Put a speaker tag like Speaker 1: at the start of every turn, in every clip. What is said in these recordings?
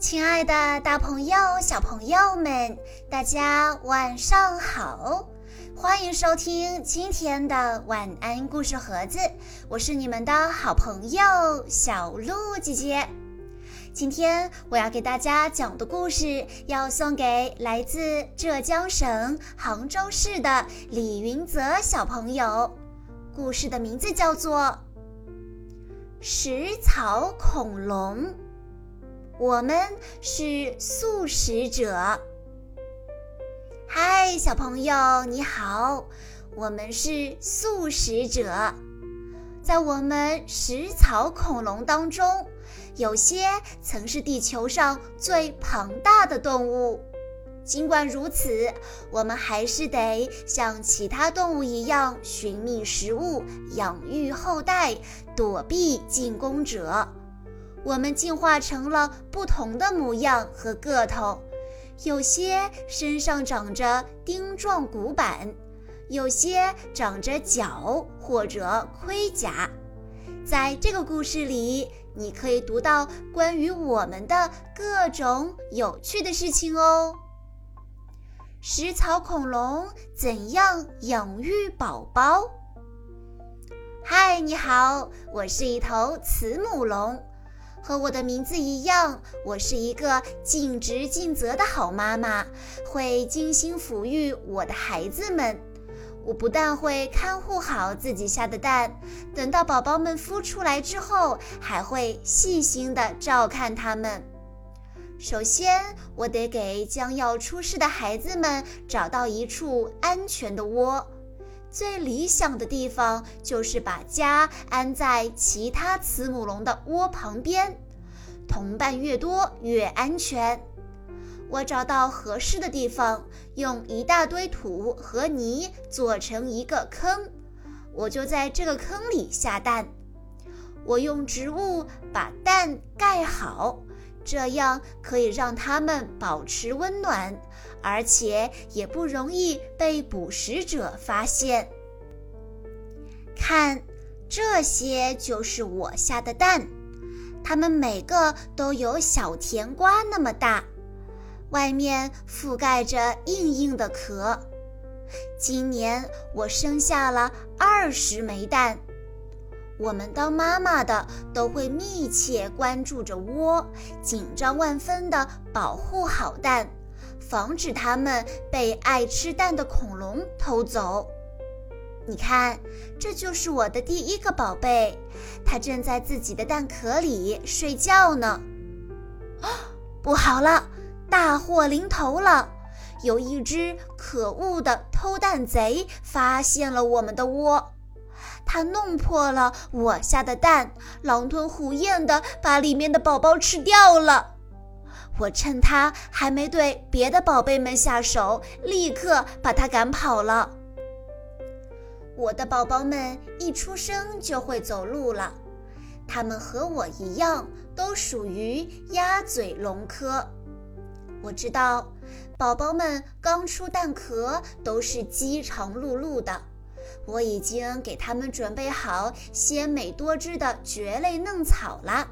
Speaker 1: 亲爱的，大朋友、小朋友们，大家晚上好！欢迎收听今天的晚安故事盒子，我是你们的好朋友小鹿姐姐。今天我要给大家讲的故事，要送给来自浙江省杭州市的李云泽小朋友。故事的名字叫做《食草恐龙》。我们是素食者。嗨，小朋友，你好！我们是素食者。在我们食草恐龙当中，有些曾是地球上最庞大的动物。尽管如此，我们还是得像其他动物一样寻觅食物、养育后代、躲避进攻者。我们进化成了不同的模样和个头，有些身上长着钉状骨板，有些长着角或者盔甲。在这个故事里，你可以读到关于我们的各种有趣的事情哦。食草恐龙怎样养育宝宝？嗨，你好，我是一头慈母龙。和我的名字一样，我是一个尽职尽责的好妈妈，会精心抚育我的孩子们。我不但会看护好自己下的蛋，等到宝宝们孵出来之后，还会细心的照看他们。首先，我得给将要出世的孩子们找到一处安全的窝。最理想的地方就是把家安在其他慈母龙的窝旁边，同伴越多越安全。我找到合适的地方，用一大堆土和泥做成一个坑，我就在这个坑里下蛋。我用植物把蛋盖好。这样可以让它们保持温暖，而且也不容易被捕食者发现。看，这些就是我下的蛋，它们每个都有小甜瓜那么大，外面覆盖着硬硬的壳。今年我生下了二十枚蛋。我们当妈妈的都会密切关注着窝，紧张万分地保护好蛋，防止它们被爱吃蛋的恐龙偷走。你看，这就是我的第一个宝贝，它正在自己的蛋壳里睡觉呢。啊，不好了，大祸临头了！有一只可恶的偷蛋贼发现了我们的窝。它弄破了我下的蛋，狼吞虎咽地把里面的宝宝吃掉了。我趁它还没对别的宝贝们下手，立刻把它赶跑了。我的宝宝们一出生就会走路了，它们和我一样，都属于鸭嘴龙科。我知道，宝宝们刚出蛋壳都是饥肠辘辘的。我已经给他们准备好鲜美多汁的蕨类嫩草了，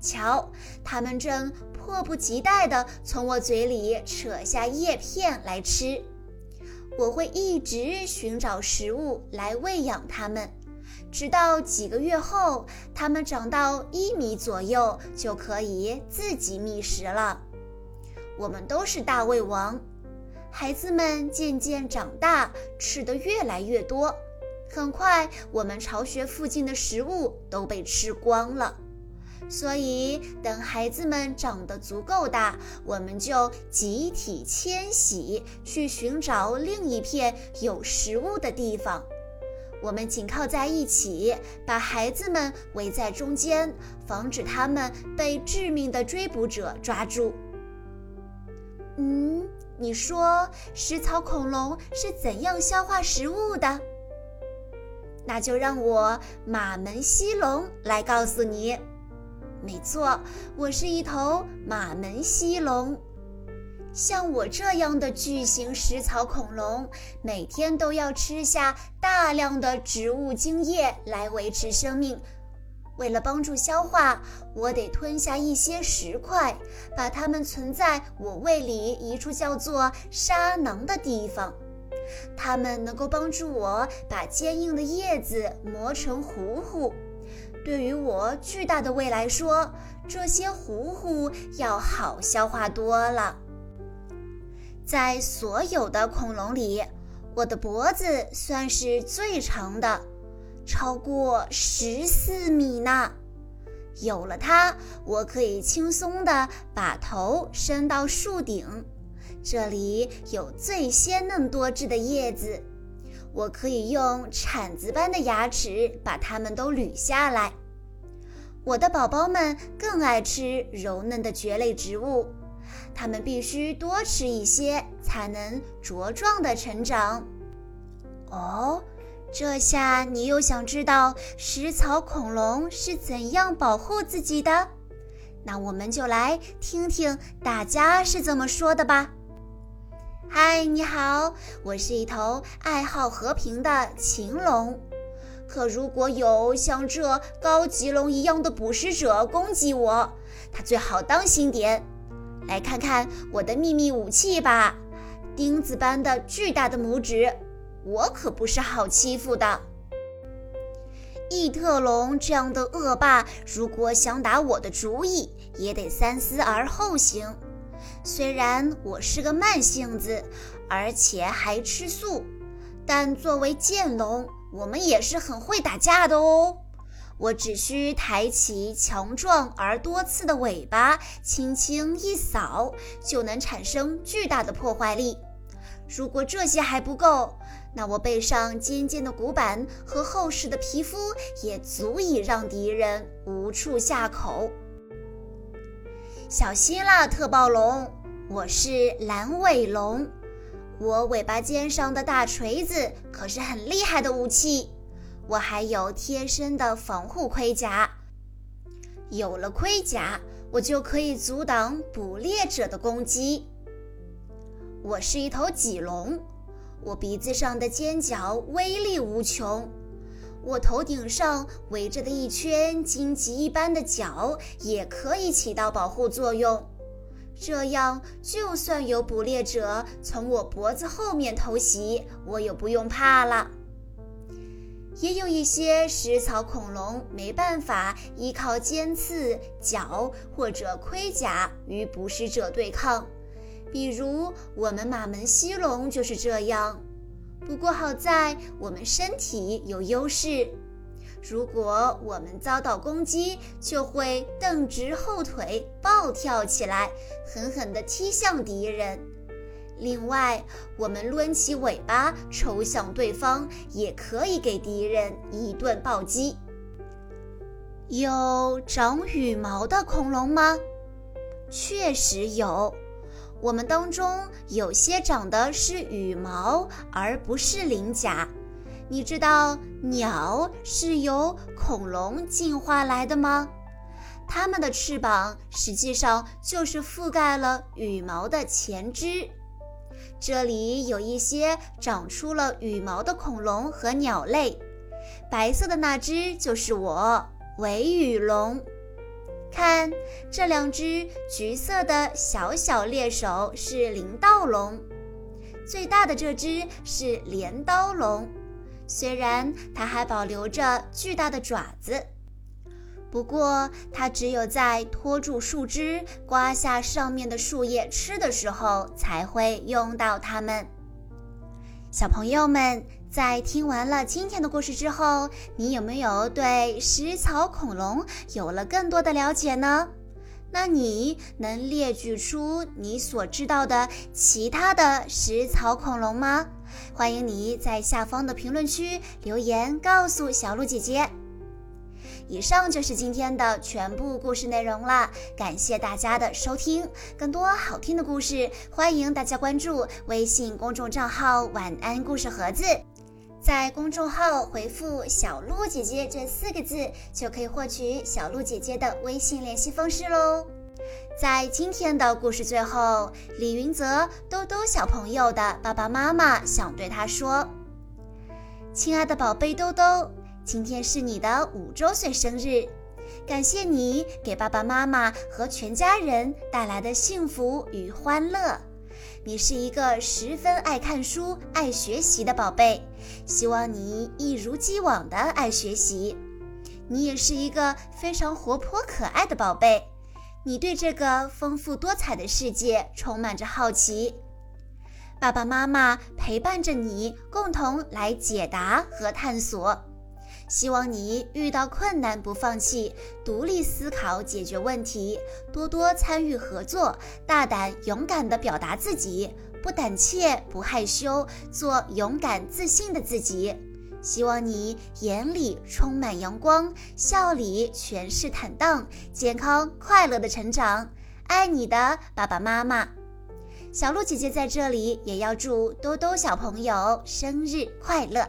Speaker 1: 瞧，他们正迫不及待地从我嘴里扯下叶片来吃。我会一直寻找食物来喂养它们，直到几个月后，它们长到一米左右，就可以自己觅食了。我们都是大胃王。孩子们渐渐长大，吃得越来越多。很快，我们巢穴附近的食物都被吃光了。所以，等孩子们长得足够大，我们就集体迁徙，去寻找另一片有食物的地方。我们紧靠在一起，把孩子们围在中间，防止他们被致命的追捕者抓住。嗯。你说食草恐龙是怎样消化食物的？那就让我马门溪龙来告诉你。没错，我是一头马门溪龙。像我这样的巨型食草恐龙，每天都要吃下大量的植物精液来维持生命。为了帮助消化，我得吞下一些石块，把它们存在我胃里一处叫做沙囊的地方。它们能够帮助我把坚硬的叶子磨成糊糊。对于我巨大的胃来说，这些糊糊要好消化多了。在所有的恐龙里，我的脖子算是最长的。超过十四米呢！有了它，我可以轻松地把头伸到树顶，这里有最鲜嫩多汁的叶子，我可以用铲子般的牙齿把它们都捋下来。我的宝宝们更爱吃柔嫩的蕨类植物，它们必须多吃一些才能茁壮地成长。哦。这下你又想知道食草恐龙是怎样保护自己的？那我们就来听听大家是怎么说的吧。嗨，你好，我是一头爱好和平的禽龙。可如果有像这高级龙一样的捕食者攻击我，他最好当心点。来看看我的秘密武器吧，钉子般的巨大的拇指。我可不是好欺负的，异特龙这样的恶霸，如果想打我的主意，也得三思而后行。虽然我是个慢性子，而且还吃素，但作为剑龙，我们也是很会打架的哦。我只需抬起强壮而多刺的尾巴，轻轻一扫，就能产生巨大的破坏力。如果这些还不够，那我背上尖尖的骨板和厚实的皮肤也足以让敌人无处下口。小心啦，特暴龙！我是蓝尾龙，我尾巴尖上的大锤子可是很厉害的武器。我还有贴身的防护盔甲，有了盔甲，我就可以阻挡捕猎者的攻击。我是一头棘龙。我鼻子上的尖角威力无穷，我头顶上围着的一圈荆棘一般的角也可以起到保护作用。这样，就算有捕猎者从我脖子后面偷袭，我也不用怕了。也有一些食草恐龙没办法依靠尖刺、角或者盔甲与捕食者对抗。比如我们马门溪龙就是这样，不过好在我们身体有优势，如果我们遭到攻击，就会蹬直后腿暴跳起来，狠狠地踢向敌人。另外，我们抡起尾巴抽向对方，也可以给敌人一顿暴击。有长羽毛的恐龙吗？确实有。我们当中有些长的是羽毛，而不是鳞甲。你知道鸟是由恐龙进化来的吗？它们的翅膀实际上就是覆盖了羽毛的前肢。这里有一些长出了羽毛的恐龙和鸟类，白色的那只就是我——尾羽龙。看，这两只橘色的小小猎手是鳞盗龙，最大的这只是镰刀龙。虽然它还保留着巨大的爪子，不过它只有在拖住树枝、刮下上面的树叶吃的时候才会用到它们。小朋友们。在听完了今天的故事之后，你有没有对食草恐龙有了更多的了解呢？那你能列举出你所知道的其他的食草恐龙吗？欢迎你在下方的评论区留言告诉小鹿姐姐。以上就是今天的全部故事内容了，感谢大家的收听。更多好听的故事，欢迎大家关注微信公众账号“晚安故事盒子”。在公众号回复“小鹿姐姐”这四个字，就可以获取小鹿姐姐的微信联系方式喽。在今天的故事最后，李云泽兜兜小朋友的爸爸妈妈想对他说：“亲爱的宝贝兜兜，今天是你的五周岁生日，感谢你给爸爸妈妈和全家人带来的幸福与欢乐。你是一个十分爱看书、爱学习的宝贝，希望你一如既往的爱学习。你也是一个非常活泼可爱的宝贝，你对这个丰富多彩的世界充满着好奇。爸爸妈妈陪伴着你，共同来解答和探索。希望你遇到困难不放弃，独立思考解决问题，多多参与合作，大胆勇敢地表达自己，不胆怯不害羞，做勇敢自信的自己。希望你眼里充满阳光，笑里全是坦荡，健康快乐的成长。爱你的爸爸妈妈，小鹿姐姐在这里也要祝兜兜小朋友生日快乐。